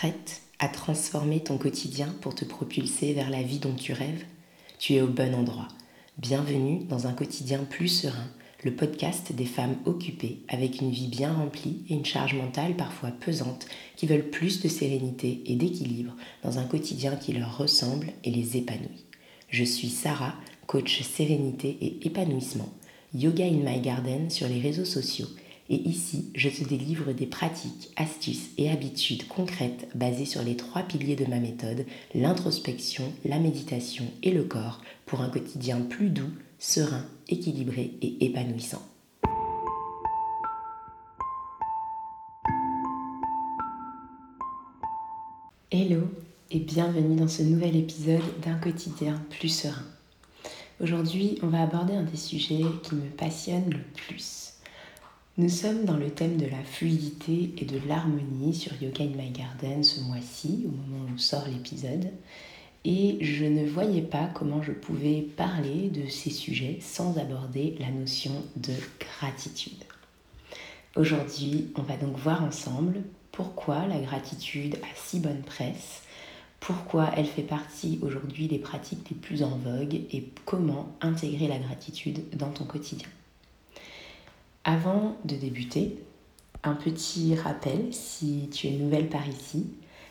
Prête à transformer ton quotidien pour te propulser vers la vie dont tu rêves Tu es au bon endroit. Bienvenue dans un quotidien plus serein, le podcast des femmes occupées avec une vie bien remplie et une charge mentale parfois pesante qui veulent plus de sérénité et d'équilibre dans un quotidien qui leur ressemble et les épanouit. Je suis Sarah, coach sérénité et épanouissement, Yoga in My Garden sur les réseaux sociaux et ici, je te délivre des pratiques, astuces et habitudes concrètes basées sur les trois piliers de ma méthode, l'introspection, la méditation et le corps, pour un quotidien plus doux, serein, équilibré et épanouissant. Hello et bienvenue dans ce nouvel épisode d'un quotidien plus serein. Aujourd'hui, on va aborder un des sujets qui me passionne le plus nous sommes dans le thème de la fluidité et de l'harmonie sur Yoga in My Garden ce mois-ci, au moment où sort l'épisode. Et je ne voyais pas comment je pouvais parler de ces sujets sans aborder la notion de gratitude. Aujourd'hui, on va donc voir ensemble pourquoi la gratitude a si bonne presse, pourquoi elle fait partie aujourd'hui des pratiques les plus en vogue et comment intégrer la gratitude dans ton quotidien. Avant de débuter, un petit rappel, si tu es nouvelle par ici,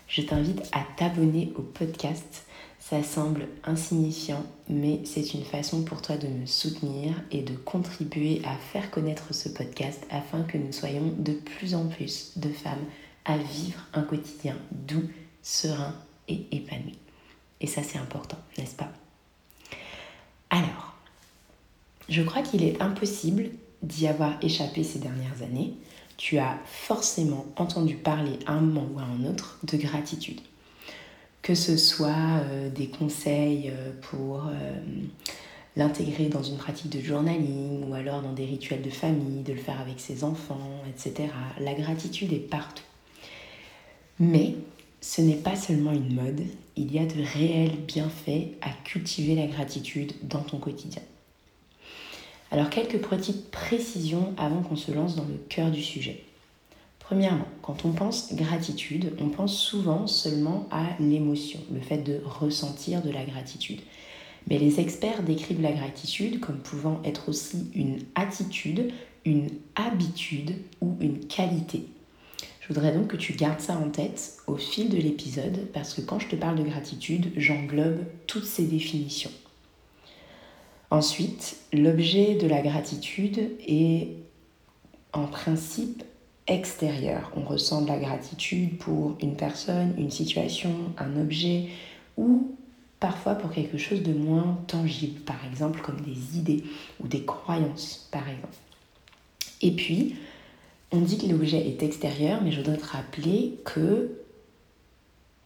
je t'invite à t'abonner au podcast. Ça semble insignifiant, mais c'est une façon pour toi de me soutenir et de contribuer à faire connaître ce podcast afin que nous soyons de plus en plus de femmes à vivre un quotidien doux, serein et épanoui. Et ça c'est important, n'est-ce pas? Alors, je crois qu'il est impossible d'y avoir échappé ces dernières années, tu as forcément entendu parler à un moment ou à un autre de gratitude. Que ce soit euh, des conseils euh, pour euh, l'intégrer dans une pratique de journaling ou alors dans des rituels de famille, de le faire avec ses enfants, etc. La gratitude est partout. Mais ce n'est pas seulement une mode, il y a de réels bienfaits à cultiver la gratitude dans ton quotidien. Alors quelques petites précisions avant qu'on se lance dans le cœur du sujet. Premièrement, quand on pense gratitude, on pense souvent seulement à l'émotion, le fait de ressentir de la gratitude. Mais les experts décrivent la gratitude comme pouvant être aussi une attitude, une habitude ou une qualité. Je voudrais donc que tu gardes ça en tête au fil de l'épisode parce que quand je te parle de gratitude, j'englobe toutes ces définitions. Ensuite, l'objet de la gratitude est en principe extérieur. On ressent de la gratitude pour une personne, une situation, un objet ou parfois pour quelque chose de moins tangible, par exemple comme des idées ou des croyances, par exemple. Et puis, on dit que l'objet est extérieur, mais je voudrais te rappeler que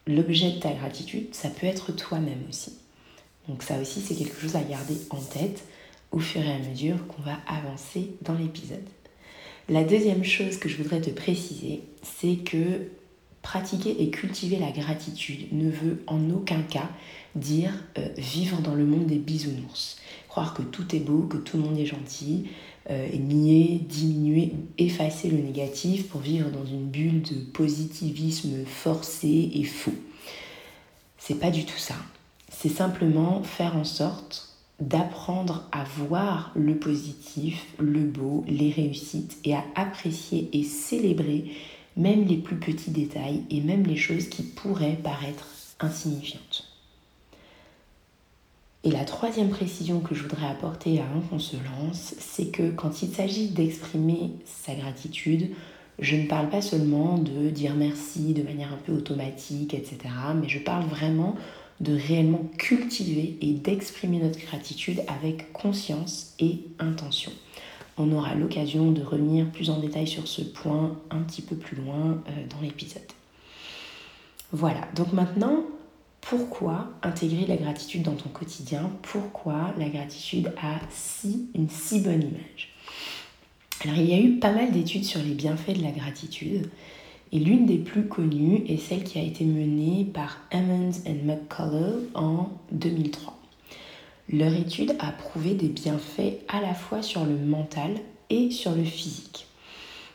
l'objet de ta gratitude, ça peut être toi-même aussi. Donc ça aussi, c'est quelque chose à garder en tête au fur et à mesure qu'on va avancer dans l'épisode. La deuxième chose que je voudrais te préciser, c'est que pratiquer et cultiver la gratitude ne veut en aucun cas dire euh, vivre dans le monde des bisounours. Croire que tout est beau, que tout le monde est gentil, euh, nier, diminuer effacer le négatif pour vivre dans une bulle de positivisme forcé et faux. C'est pas du tout ça c'est simplement faire en sorte d'apprendre à voir le positif, le beau, les réussites et à apprécier et célébrer même les plus petits détails et même les choses qui pourraient paraître insignifiantes. Et la troisième précision que je voudrais apporter avant qu'on se lance, c'est que quand il s'agit d'exprimer sa gratitude, je ne parle pas seulement de dire merci de manière un peu automatique, etc., mais je parle vraiment de réellement cultiver et d'exprimer notre gratitude avec conscience et intention. On aura l'occasion de revenir plus en détail sur ce point un petit peu plus loin euh, dans l'épisode. Voilà, donc maintenant, pourquoi intégrer la gratitude dans ton quotidien? Pourquoi la gratitude a si, une si bonne image? Alors il y a eu pas mal d'études sur les bienfaits de la gratitude et l'une des plus connues est celle qui a été menée par Emmons et McCullough en 2003. Leur étude a prouvé des bienfaits à la fois sur le mental et sur le physique.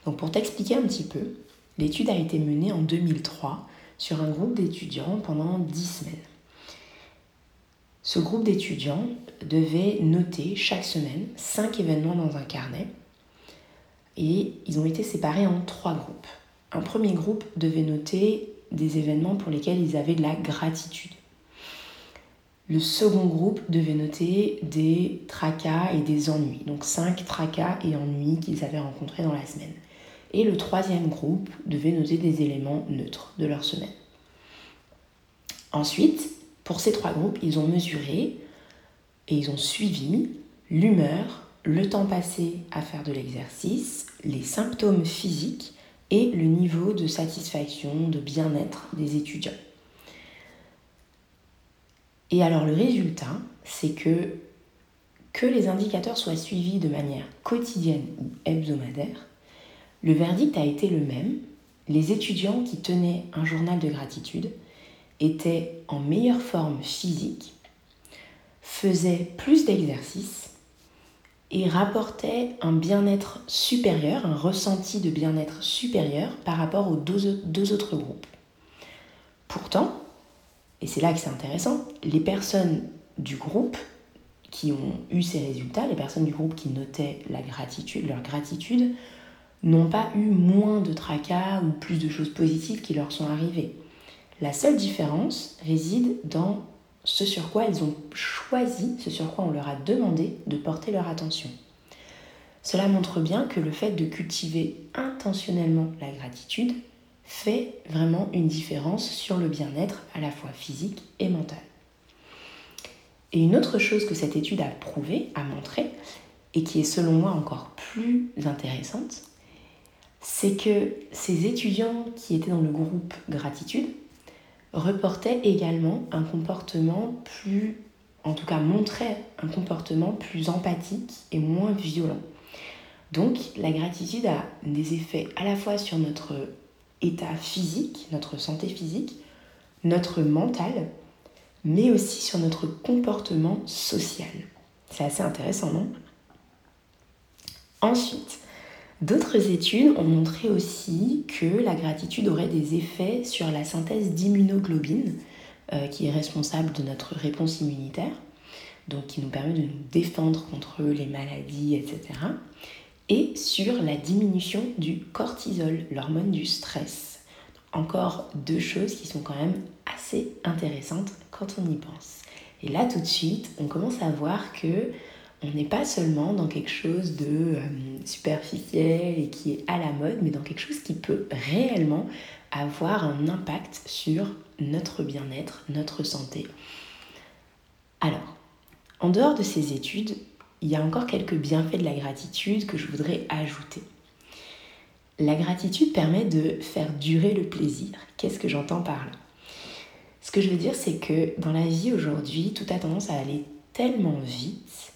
Donc pour t'expliquer un petit peu, l'étude a été menée en 2003 sur un groupe d'étudiants pendant 10 semaines. Ce groupe d'étudiants devait noter chaque semaine 5 événements dans un carnet et ils ont été séparés en trois groupes. Un premier groupe devait noter des événements pour lesquels ils avaient de la gratitude. Le second groupe devait noter des tracas et des ennuis, donc cinq tracas et ennuis qu'ils avaient rencontrés dans la semaine. Et le troisième groupe devait noter des éléments neutres de leur semaine. Ensuite, pour ces trois groupes, ils ont mesuré et ils ont suivi l'humeur, le temps passé à faire de l'exercice, les symptômes physiques et le niveau de satisfaction, de bien-être des étudiants. Et alors le résultat, c'est que que les indicateurs soient suivis de manière quotidienne ou hebdomadaire, le verdict a été le même. Les étudiants qui tenaient un journal de gratitude étaient en meilleure forme physique, faisaient plus d'exercices et rapportaient un bien-être supérieur, un ressenti de bien-être supérieur par rapport aux deux, deux autres groupes. Pourtant, et c'est là que c'est intéressant, les personnes du groupe qui ont eu ces résultats, les personnes du groupe qui notaient la gratitude, leur gratitude, n'ont pas eu moins de tracas ou plus de choses positives qui leur sont arrivées. La seule différence réside dans ce sur quoi elles ont choisi, ce sur quoi on leur a demandé de porter leur attention. Cela montre bien que le fait de cultiver intentionnellement la gratitude fait vraiment une différence sur le bien-être à la fois physique et mental. Et une autre chose que cette étude a prouvé, a montré, et qui est selon moi encore plus intéressante, c'est que ces étudiants qui étaient dans le groupe gratitude reportaient également un comportement plus, en tout cas montraient un comportement plus empathique et moins violent. Donc la gratitude a des effets à la fois sur notre état physique, notre santé physique, notre mental, mais aussi sur notre comportement social. C'est assez intéressant, non? Ensuite, d'autres études ont montré aussi que la gratitude aurait des effets sur la synthèse d'immunoglobine, euh, qui est responsable de notre réponse immunitaire, donc qui nous permet de nous défendre contre les maladies, etc et sur la diminution du cortisol, l'hormone du stress. Encore deux choses qui sont quand même assez intéressantes quand on y pense. Et là tout de suite, on commence à voir que on n'est pas seulement dans quelque chose de euh, superficiel et qui est à la mode, mais dans quelque chose qui peut réellement avoir un impact sur notre bien-être, notre santé. Alors, en dehors de ces études, il y a encore quelques bienfaits de la gratitude que je voudrais ajouter. La gratitude permet de faire durer le plaisir. Qu'est-ce que j'entends par là? Ce que je veux dire, c'est que dans la vie aujourd'hui, tout a tendance à aller tellement vite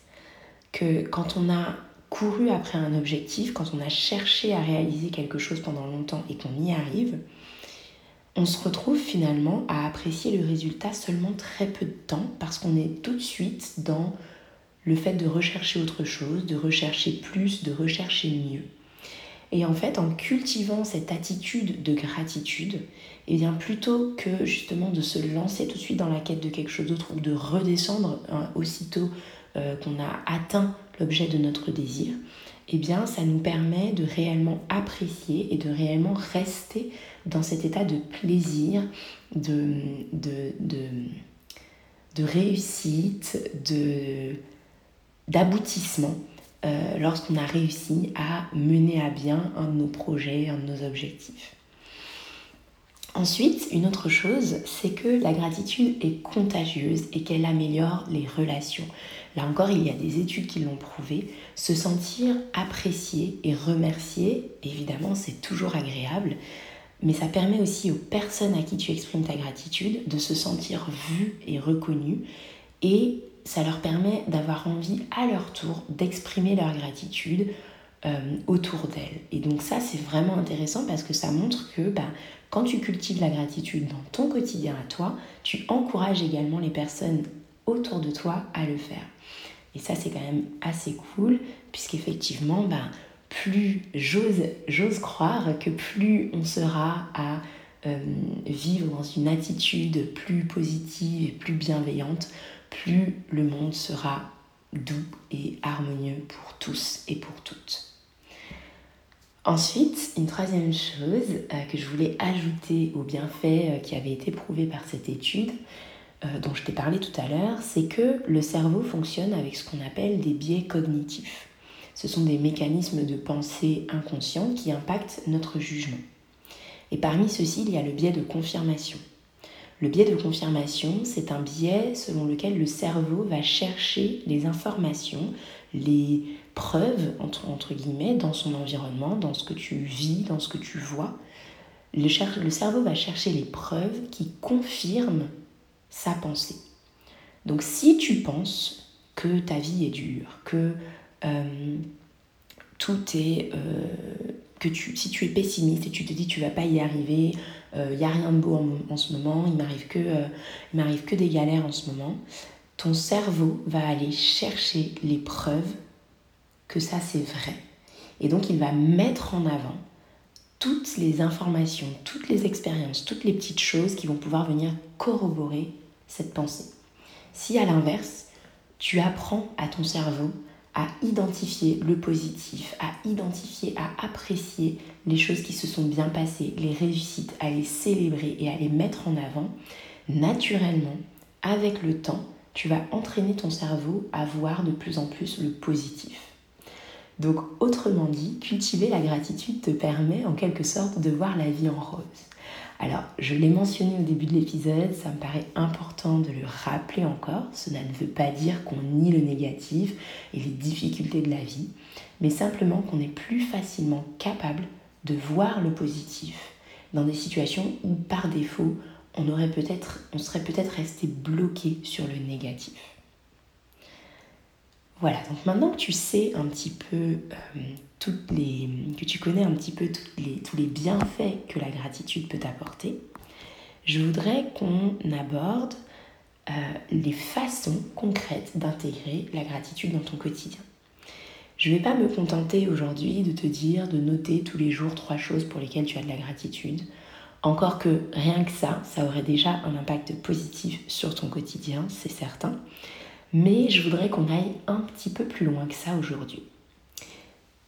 que quand on a couru après un objectif, quand on a cherché à réaliser quelque chose pendant longtemps et qu'on y arrive, on se retrouve finalement à apprécier le résultat seulement très peu de temps parce qu'on est tout de suite dans le fait de rechercher autre chose, de rechercher plus, de rechercher mieux. Et en fait, en cultivant cette attitude de gratitude, et eh bien plutôt que justement de se lancer tout de suite dans la quête de quelque chose d'autre ou de redescendre hein, aussitôt euh, qu'on a atteint l'objet de notre désir, eh bien ça nous permet de réellement apprécier et de réellement rester dans cet état de plaisir, de, réussite, d'aboutissement euh, lorsqu'on a réussi à mener à bien un de nos projets, un de nos objectifs. Ensuite, une autre chose, c'est que la gratitude est contagieuse et qu'elle améliore les relations. Là encore, il y a des études qui l'ont prouvé. Se sentir apprécié et remercié, évidemment, c'est toujours agréable, mais ça permet aussi aux personnes à qui tu exprimes ta gratitude de se sentir vues et reconnues et ça leur permet d'avoir envie à leur tour d'exprimer leur gratitude euh, autour d'elles. Et donc ça, c'est vraiment intéressant parce que ça montre que bah, quand tu cultives la gratitude dans ton quotidien à toi, tu encourages également les personnes autour de toi à le faire. Et ça, c'est quand même assez cool, puisqu'effectivement, bah, plus j'ose croire que plus on sera à euh, vivre dans une attitude plus positive et plus bienveillante, plus le monde sera doux et harmonieux pour tous et pour toutes. Ensuite, une troisième chose euh, que je voulais ajouter aux bienfaits euh, qui avaient été prouvés par cette étude, euh, dont je t'ai parlé tout à l'heure, c'est que le cerveau fonctionne avec ce qu'on appelle des biais cognitifs. Ce sont des mécanismes de pensée inconscients qui impactent notre jugement. Et parmi ceux-ci, il y a le biais de confirmation. Le biais de confirmation, c'est un biais selon lequel le cerveau va chercher les informations, les preuves, entre, guillemets, dans son environnement, dans ce que tu vis, dans ce que tu vois. Le, le cerveau va chercher les preuves qui confirment sa pensée. Donc si tu penses que ta vie est dure, que euh, tout est... Euh, que tu, si tu es pessimiste et tu te dis tu vas pas y arriver, il euh, n'y a rien de beau en, ce moment, il m'arrive que, m'arrive que des galères en ce moment, ton cerveau va aller chercher les preuves que ça c'est vrai. Et donc il va mettre en avant toutes les informations, toutes les expériences, toutes les petites choses qui vont pouvoir venir corroborer cette pensée. Si à l'inverse, tu apprends à ton cerveau à identifier le positif, à identifier, à apprécier les choses qui se sont bien passées, les réussites, à les célébrer et à les mettre en avant, naturellement, avec le temps, tu vas entraîner ton cerveau à voir de plus en plus le positif. Donc autrement dit, cultiver la gratitude te permet en quelque sorte de voir la vie en rose. Alors, je l'ai mentionné au début de l'épisode, ça me paraît important de le rappeler encore. Cela ne veut pas dire qu'on nie le négatif et les difficultés de la vie, mais simplement qu'on est plus facilement capable de voir le positif dans des situations où par défaut, on, aurait peut-être, on serait peut-être resté bloqué sur le négatif. Voilà, donc maintenant que tu sais un petit peu euh, toutes les, que tu connais un petit peu tous les bienfaits que la gratitude peut t'apporter, je voudrais qu'on aborde euh, les façons concrètes d'intégrer la gratitude dans ton quotidien. Je ne vais pas me contenter aujourd'hui de te dire de noter tous les jours trois choses pour lesquelles tu as de la gratitude. Encore que rien que ça, ça aurait déjà un impact positif sur ton quotidien, c'est certain. Mais je voudrais qu'on aille un petit peu plus loin que ça aujourd'hui.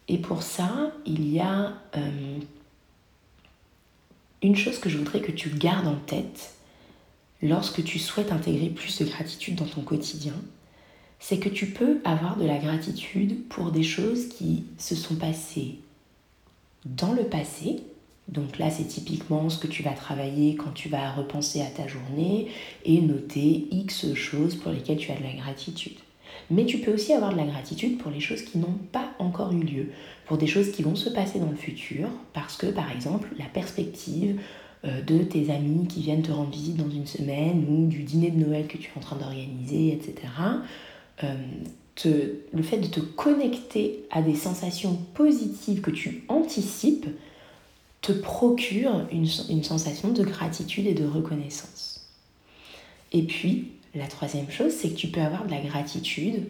Et pour ça, il y a euh, une chose que je voudrais que tu gardes en tête lorsque tu souhaites intégrer plus de gratitude dans ton quotidien, c'est que tu peux avoir de la gratitude pour des choses qui se sont passées dans le passé, donc là, c'est typiquement ce que tu vas travailler quand tu vas repenser à ta journée et noter X choses pour lesquelles tu as de la gratitude. Mais tu peux aussi avoir de la gratitude pour les choses qui n'ont pas encore eu lieu, pour des choses qui vont se passer dans le futur, parce que par exemple, la perspective euh, de tes amis qui viennent te rendre visite dans une semaine ou du dîner de Noël que tu es en train d'organiser, etc. Euh, le fait de te connecter à des sensations positives que tu anticipes, te procure une, sensation de gratitude et de reconnaissance. Et puis, la troisième chose, c'est que tu peux avoir de la gratitude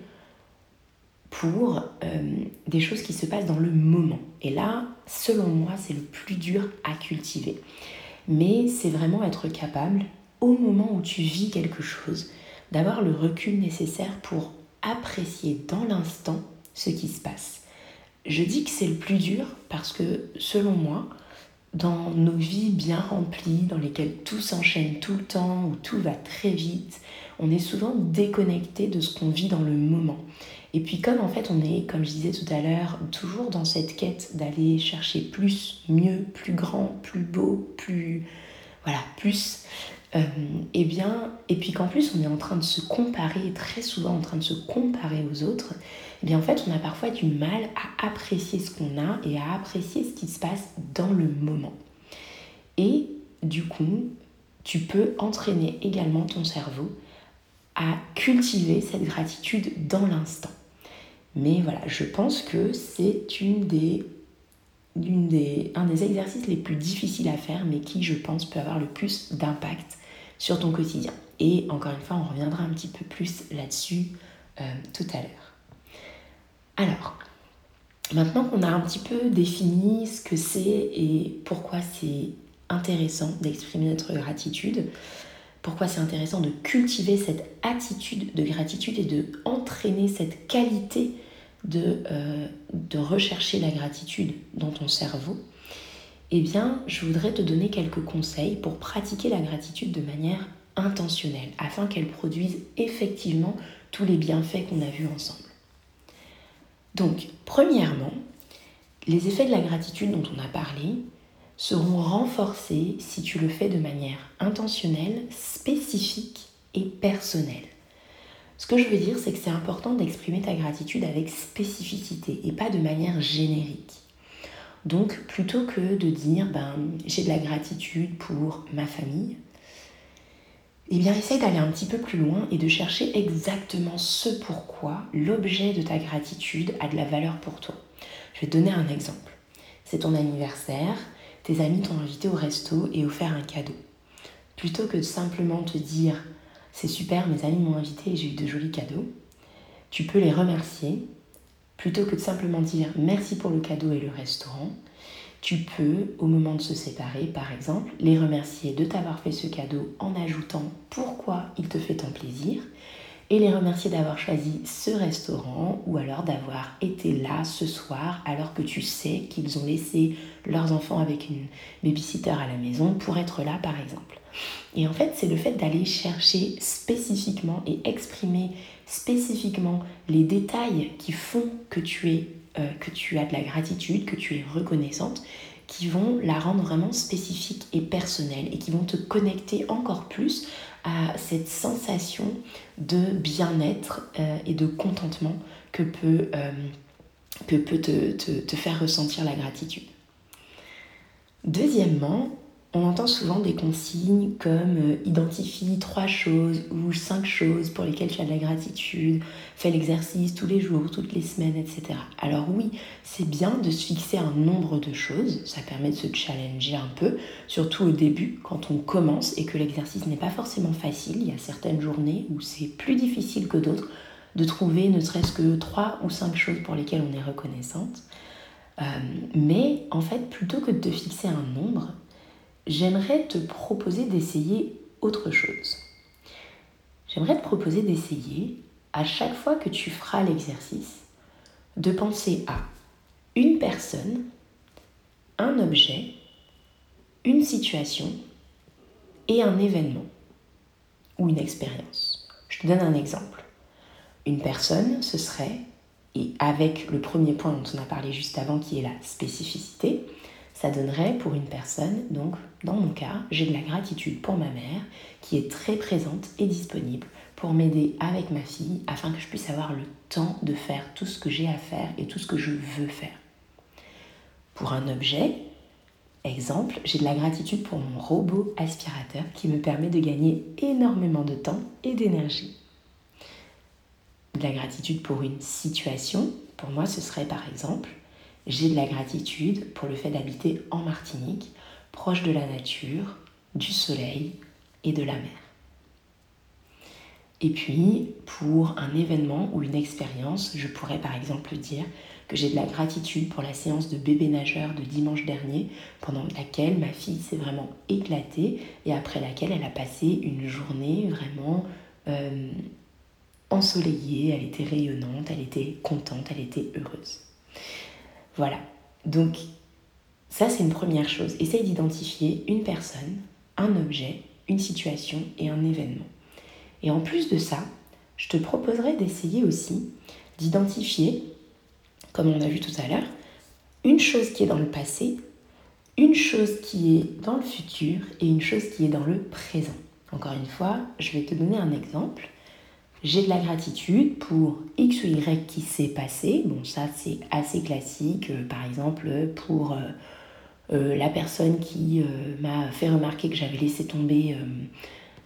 pour euh, des choses qui se passent dans le moment. Et là, selon moi, c'est le plus dur à cultiver. Mais c'est vraiment être capable, au moment où tu vis quelque chose, d'avoir le recul nécessaire pour apprécier dans l'instant ce qui se passe. Je dis que c'est le plus dur parce que, selon moi, dans nos vies bien remplies, dans lesquelles tout s'enchaîne tout le temps, où tout va très vite, on est souvent déconnecté de ce qu'on vit dans le moment. Et puis comme en fait on est, comme je disais tout à l'heure, toujours dans cette quête d'aller chercher plus, mieux, plus grand, plus beau, plus... Voilà, plus. et euh, eh bien, et puis qu'en plus on est en train de se comparer, très souvent en train de se comparer aux autres, eh bien en fait on a parfois du mal à apprécier ce qu'on a et à apprécier ce qui se passe dans le moment. Et du coup, tu peux entraîner également ton cerveau à cultiver cette gratitude dans l'instant. Mais voilà, je pense que c'est une des, des, un des exercices les plus difficiles à faire, mais qui, je pense, peut avoir le plus d'impact sur ton quotidien. Et encore une fois, on reviendra un petit peu plus là-dessus euh, tout à l'heure. Alors, maintenant qu'on a un petit peu défini ce que c'est et pourquoi c'est intéressant d'exprimer notre gratitude, pourquoi c'est intéressant de cultiver cette attitude de gratitude et de entraîner cette qualité de, euh, de rechercher la gratitude dans ton cerveau, eh bien, je voudrais te donner quelques conseils pour pratiquer la gratitude de manière intentionnelle, afin qu'elle produise effectivement tous les bienfaits qu'on a vus ensemble. Donc, premièrement, les effets de la gratitude dont on a parlé seront renforcés si tu le fais de manière intentionnelle, spécifique et personnelle. Ce que je veux dire, c'est que c'est important d'exprimer ta gratitude avec spécificité et pas de manière générique. Donc, plutôt que de dire ben, j'ai de la gratitude pour ma famille, eh bien, essaye d'aller un petit peu plus loin et de chercher exactement ce pourquoi l'objet de ta gratitude a de la valeur pour toi. Je vais te donner un exemple. C'est ton anniversaire, tes amis t'ont invité au resto et offert un cadeau. Plutôt que de simplement te dire c'est super, mes amis m'ont invité et j'ai eu de jolis cadeaux, tu peux les remercier. Plutôt que de simplement dire merci pour le cadeau et le restaurant, tu peux, au moment de se séparer, par exemple, les remercier de t'avoir fait ce cadeau en ajoutant pourquoi il te fait tant plaisir et les remercier d'avoir choisi ce restaurant ou alors d'avoir été là ce soir alors que tu sais qu'ils ont laissé leurs enfants avec une babysitter à la maison pour être là par exemple. Et en fait, c'est le fait d'aller chercher spécifiquement et exprimer spécifiquement les détails qui font que tu es euh, que tu as de la gratitude, que tu es reconnaissante, qui vont la rendre vraiment spécifique et personnelle et qui vont te connecter encore plus à cette sensation de bien-être euh, et de contentement que peut, euh, que peut te faire ressentir la gratitude. Deuxièmement, on entend souvent des consignes comme euh, identifie trois choses ou cinq choses pour lesquelles tu as de la gratitude, fais l'exercice tous les jours, toutes les semaines, etc. Alors oui, c'est bien de se fixer un nombre de choses, ça permet de se challenger un peu, surtout au début quand on commence et que l'exercice n'est pas forcément facile. Il y a certaines journées où c'est plus difficile que d'autres de trouver ne serait-ce que trois ou cinq choses pour lesquelles on est reconnaissante. Euh, mais en fait, plutôt que de fixer un nombre, j'aimerais te proposer d'essayer autre chose. J'aimerais te proposer d'essayer, à chaque fois que tu feras l'exercice, de penser à une personne, un objet, une situation et un événement ou une expérience. Je te donne un exemple. Une personne, ce serait, et avec le premier point dont on a parlé juste avant qui est la spécificité, ça donnerait pour une personne, donc dans mon cas, j'ai de la gratitude pour ma mère qui est très présente et disponible pour m'aider avec ma fille afin que je puisse avoir le temps de faire tout ce que j'ai à faire et tout ce que je veux faire. Pour un objet, exemple, j'ai de la gratitude pour mon robot aspirateur qui me permet de gagner énormément de temps et d'énergie. De la gratitude pour une situation, pour moi ce serait par exemple j'ai de la gratitude pour le fait d'habiter en Martinique, proche de la nature, du soleil et de la mer. Et puis, pour un événement ou une expérience, je pourrais par exemple dire que j'ai de la gratitude pour la séance de bébé nageur de dimanche dernier, pendant laquelle ma fille s'est vraiment éclatée et après laquelle elle a passé une journée vraiment euh, ensoleillée, elle était rayonnante, elle était contente, elle était heureuse. Voilà. Donc, ça, c'est une première chose. Essaye d'identifier une personne, un objet, une situation et un événement. Et en plus de ça, je te proposerai d'essayer aussi d'identifier, comme on a vu tout à l'heure, une chose qui est dans le passé, une chose qui est dans le futur et une chose qui est dans le présent. Encore une fois, je vais te donner un exemple j'ai de la gratitude pour X ou Y qui s'est passé. Bon, ça c'est assez classique. Euh, par exemple, pour euh, euh, la personne qui m'a fait remarquer que j'avais laissé tomber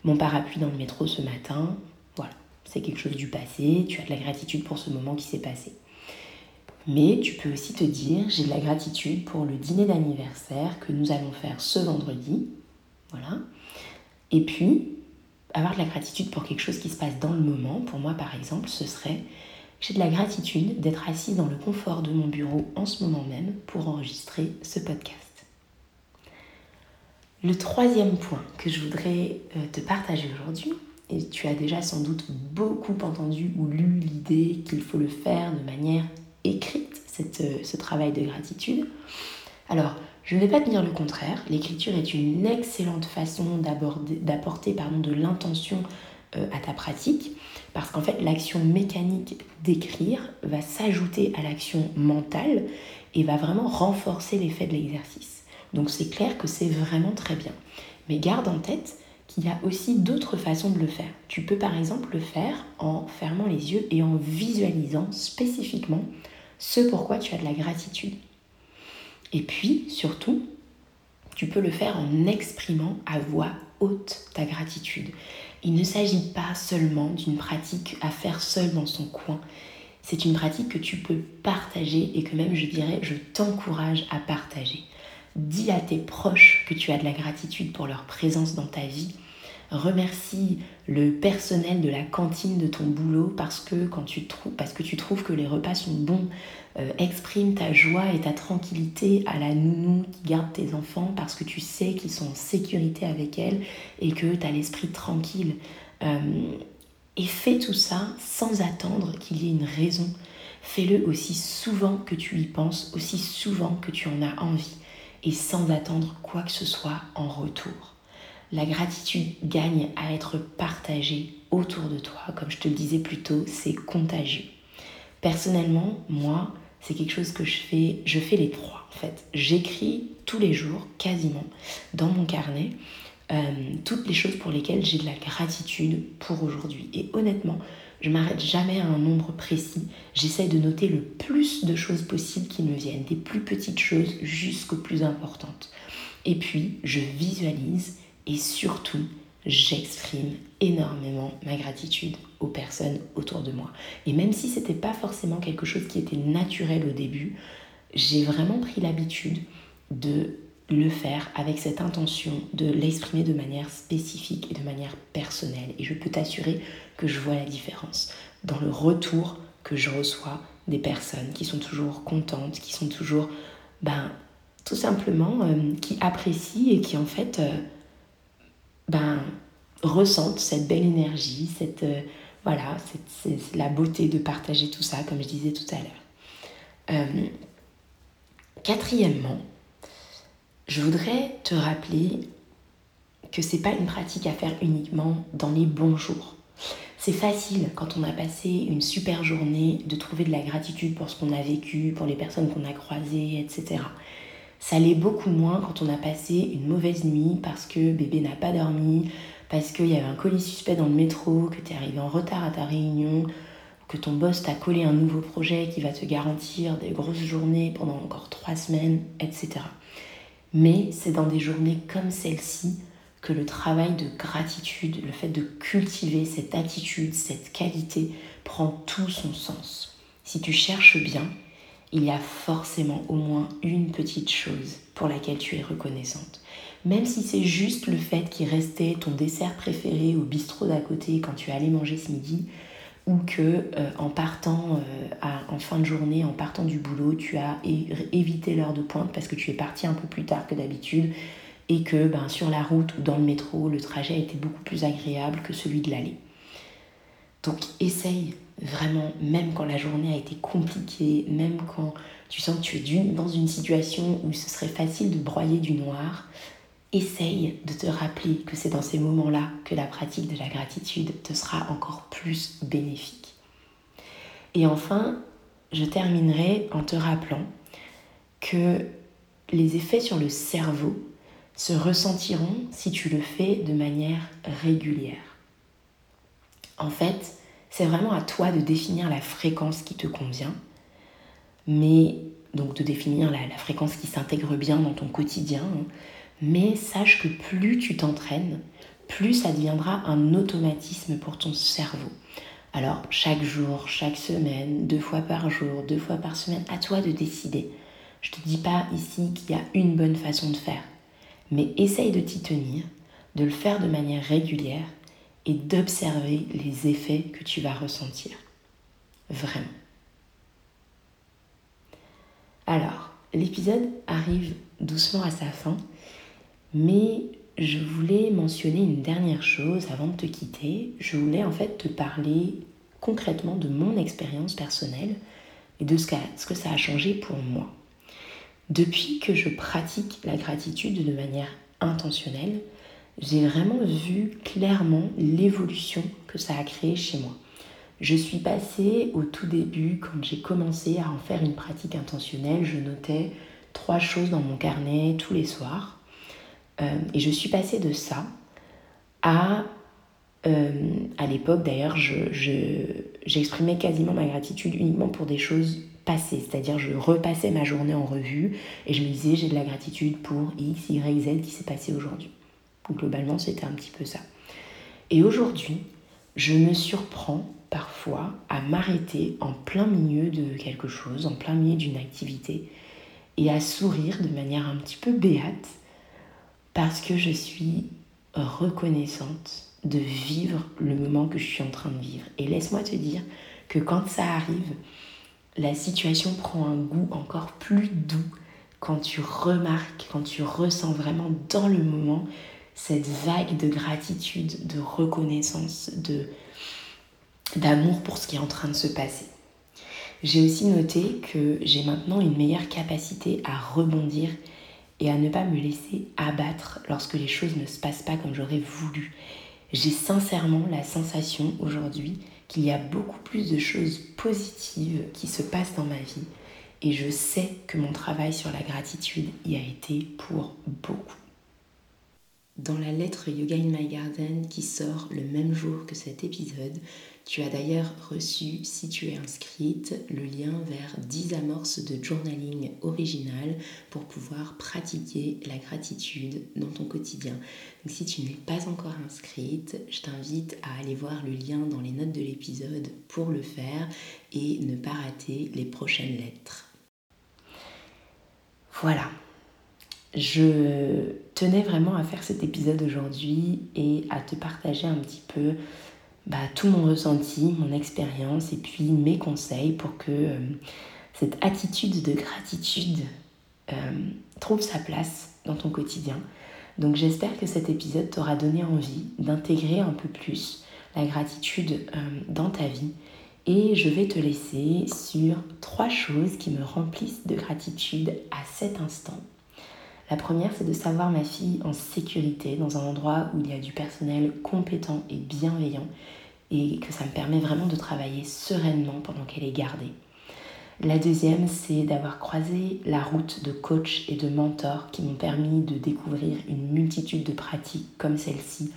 mon parapluie dans le métro ce matin. Voilà, c'est quelque chose du passé. Tu as de la gratitude pour ce moment qui s'est passé. Mais tu peux aussi te dire, j'ai de la gratitude pour le dîner d'anniversaire que nous allons faire ce vendredi. Voilà. Et puis, avoir de la gratitude pour quelque chose qui se passe dans le moment, pour moi par exemple, ce serait j'ai de la gratitude d'être assise dans le confort de mon bureau en ce moment même pour enregistrer ce podcast. Le troisième point que je voudrais euh, te partager aujourd'hui, et tu as déjà sans doute beaucoup entendu ou lu l'idée qu'il faut le faire de manière écrite, cette, euh, ce travail de gratitude. Alors, je ne vais pas te dire le contraire. L'écriture est une excellente façon d'apporter de l'intention euh, à ta pratique, parce qu'en fait, l'action mécanique d'écrire va s'ajouter à l'action mentale et va vraiment renforcer l'effet de l'exercice. Donc c'est clair que c'est vraiment très bien. Mais garde en tête qu'il y a aussi d'autres façons de le faire. Tu peux par exemple le faire en fermant les yeux et en visualisant spécifiquement ce pourquoi tu as de la gratitude. Et puis, surtout, tu peux le faire en exprimant à voix haute ta gratitude. Il ne s'agit pas seulement d'une pratique à faire seul dans son coin. C'est une pratique que tu peux partager et que même je dirais je t'encourage à partager. Dis à tes proches que tu as de la gratitude pour leur présence dans ta vie. Remercie le personnel de la cantine de ton boulot parce que, tu, parce que tu trouves que les repas sont bons. Euh, exprime ta joie et ta tranquillité à la nounou qui garde tes enfants parce que tu sais qu'ils sont en sécurité avec elle et que tu as l'esprit tranquille. Euh, et fais tout ça sans attendre qu'il y ait une raison. Fais-le aussi souvent que tu y penses, aussi souvent que tu en as envie et sans attendre quoi que ce soit en retour. La gratitude gagne à être partagée autour de toi. Comme je te le disais plus tôt, c'est contagieux. Personnellement, moi, c'est quelque chose que je fais, je fais les trois en fait. J'écris tous les jours, quasiment, dans mon carnet, euh, toutes les choses pour lesquelles j'ai de la gratitude pour aujourd'hui. Et honnêtement, je m'arrête jamais à un nombre précis. J'essaie de noter le plus de choses possibles qui me viennent, des plus petites choses jusqu'aux plus importantes. Et puis, je visualise et surtout, j'exprime énormément ma gratitude aux personnes autour de moi. Et même si c'était pas forcément quelque chose qui était naturel au début, j'ai vraiment pris l'habitude de le faire avec cette intention de l'exprimer de manière spécifique et de manière personnelle. Et je peux t'assurer que je vois la différence dans le retour que je reçois des personnes qui sont toujours contentes, qui sont toujours, ben, tout simplement, euh, qui apprécient et qui en fait, euh, ben, ressentent cette belle énergie, cette, euh, voilà, c'est la beauté de partager tout ça, comme je disais tout à l'heure. quatrièmement, je voudrais te rappeler que c'est pas une pratique à faire uniquement dans les bons jours. C'est facile quand on a passé une super journée de trouver de la gratitude pour ce qu'on a vécu, pour les personnes qu'on a croisées, etc. Ça l'est beaucoup moins quand on a passé une mauvaise nuit parce que bébé n'a pas dormi, parce qu'il y avait un colis suspect dans le métro, que tu es arrivé en retard à ta réunion, que ton boss t'a collé un nouveau projet qui va te garantir des grosses journées pendant encore trois semaines, etc. Mais c'est dans des journées comme celle-ci que le travail de gratitude, le fait de cultiver cette attitude, cette qualité, prend tout son sens. Si tu cherches bien, il y a forcément au moins une petite chose pour laquelle tu es reconnaissante. Même si c'est juste le fait qu'il restait ton dessert préféré au bistrot d'à côté quand tu allais manger ce midi, ou que euh, en partant euh, en fin de journée, en partant du boulot, tu as évité l'heure de pointe parce que tu es parti un peu plus tard que d'habitude et que ben, sur la route ou dans le métro, le trajet a été beaucoup plus agréable que celui de l'aller. Donc essaye vraiment, même quand la journée a été compliquée, même quand tu sens que tu es dans une situation où ce serait facile de broyer du noir, essaye de te rappeler que c'est dans ces moments-là que la pratique de la gratitude te sera encore plus bénéfique. Et enfin, je terminerai en te rappelant que les effets sur le cerveau se ressentiront si tu le fais de manière régulière. En fait, c'est vraiment à toi de définir la fréquence qui te convient, mais donc de définir la, fréquence qui s'intègre bien dans ton quotidien. Hein. Mais sache que plus tu t'entraînes, plus ça deviendra un automatisme pour ton cerveau. Alors, chaque jour, chaque semaine, deux fois par jour, deux fois par semaine, à toi de décider. Je ne te dis pas ici qu'il y a une bonne façon de faire, mais essaye de t'y tenir, de le faire de manière régulière et d'observer les effets que tu vas ressentir. Vraiment. Alors, l'épisode arrive doucement à sa fin Mais je voulais mentionner une dernière chose avant de te quitter. Je voulais en fait te parler concrètement de mon expérience personnelle et de ce, que ça a changé pour moi. Depuis que je pratique la gratitude de manière intentionnelle, j'ai vraiment vu clairement l'évolution que ça a créé chez moi. Je suis passée au tout début, quand j'ai commencé à en faire une pratique intentionnelle, je notais trois choses dans mon carnet tous les soirs. Euh, et je suis passée de ça à... Euh, à l'époque d'ailleurs, j'exprimais je, quasiment ma gratitude uniquement pour des choses passées. C'est-à-dire je repassais ma journée en revue et je me disais j'ai de la gratitude pour X, Y, Z qui s'est passé aujourd'hui. Globalement, c'était un petit peu ça. Et aujourd'hui, je me surprends parfois à m'arrêter en plein milieu de quelque chose, en plein milieu d'une activité, et à sourire de manière un petit peu béate, parce que je suis reconnaissante de vivre le moment que je suis en train de vivre. Et laisse-moi te dire que quand ça arrive, la situation prend un goût encore plus doux quand tu remarques, quand tu ressens vraiment dans le moment cette vague de gratitude, de reconnaissance, d'amour pour ce qui est en train de se passer. J'ai aussi noté que j'ai maintenant une meilleure capacité à rebondir et à ne pas me laisser abattre lorsque les choses ne se passent pas comme j'aurais voulu. J'ai sincèrement la sensation aujourd'hui qu'il y a beaucoup plus de choses positives qui se passent dans ma vie et je sais que mon travail sur la gratitude y a été pour beaucoup. Dans la lettre Yoga in My Garden qui sort le même jour que cet épisode, tu as d'ailleurs reçu, si tu es inscrite, le lien vers 10 amorces de journaling original pour pouvoir pratiquer la gratitude dans ton quotidien. Donc si tu n'es pas encore inscrite, je t'invite à aller voir le lien dans les notes de l'épisode pour le faire et ne pas rater les prochaines lettres. Voilà, je tenais vraiment à faire cet épisode aujourd'hui et à te partager un petit peu bah, tout mon ressenti, mon expérience et puis mes conseils pour que euh, cette attitude de gratitude euh, trouve sa place dans ton quotidien. Donc j'espère que cet épisode t'aura donné envie d'intégrer un peu plus la gratitude euh, dans ta vie et je vais te laisser sur trois choses qui me remplissent de gratitude à cet instant la première, c'est de savoir ma fille en sécurité dans un endroit où il y a du personnel compétent et bienveillant et que ça me permet vraiment de travailler sereinement pendant qu'elle est gardée. La deuxième, c'est d'avoir croisé la route de coach et de mentor qui m'ont permis de découvrir une multitude de pratiques comme celle-ci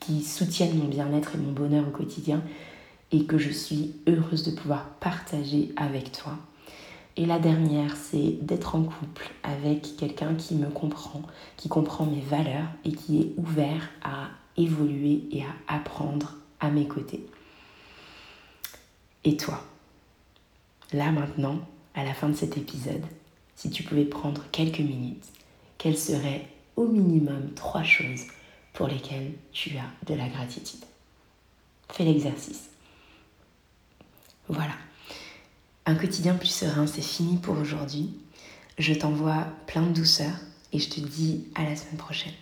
qui soutiennent mon bien-être et mon bonheur au quotidien et que je suis heureuse de pouvoir partager avec toi. Et la dernière, c'est d'être en couple avec quelqu'un qui me comprend, qui comprend mes valeurs et qui est ouvert à évoluer et à apprendre à mes côtés. Et toi, là maintenant, à la fin de cet épisode, si tu pouvais prendre quelques minutes, quelles seraient au minimum trois choses pour lesquelles tu as de la gratitude? Fais l'exercice. Voilà. Un quotidien plus serein, c'est fini pour aujourd'hui. Je t'envoie plein de douceur et je te dis à la semaine prochaine.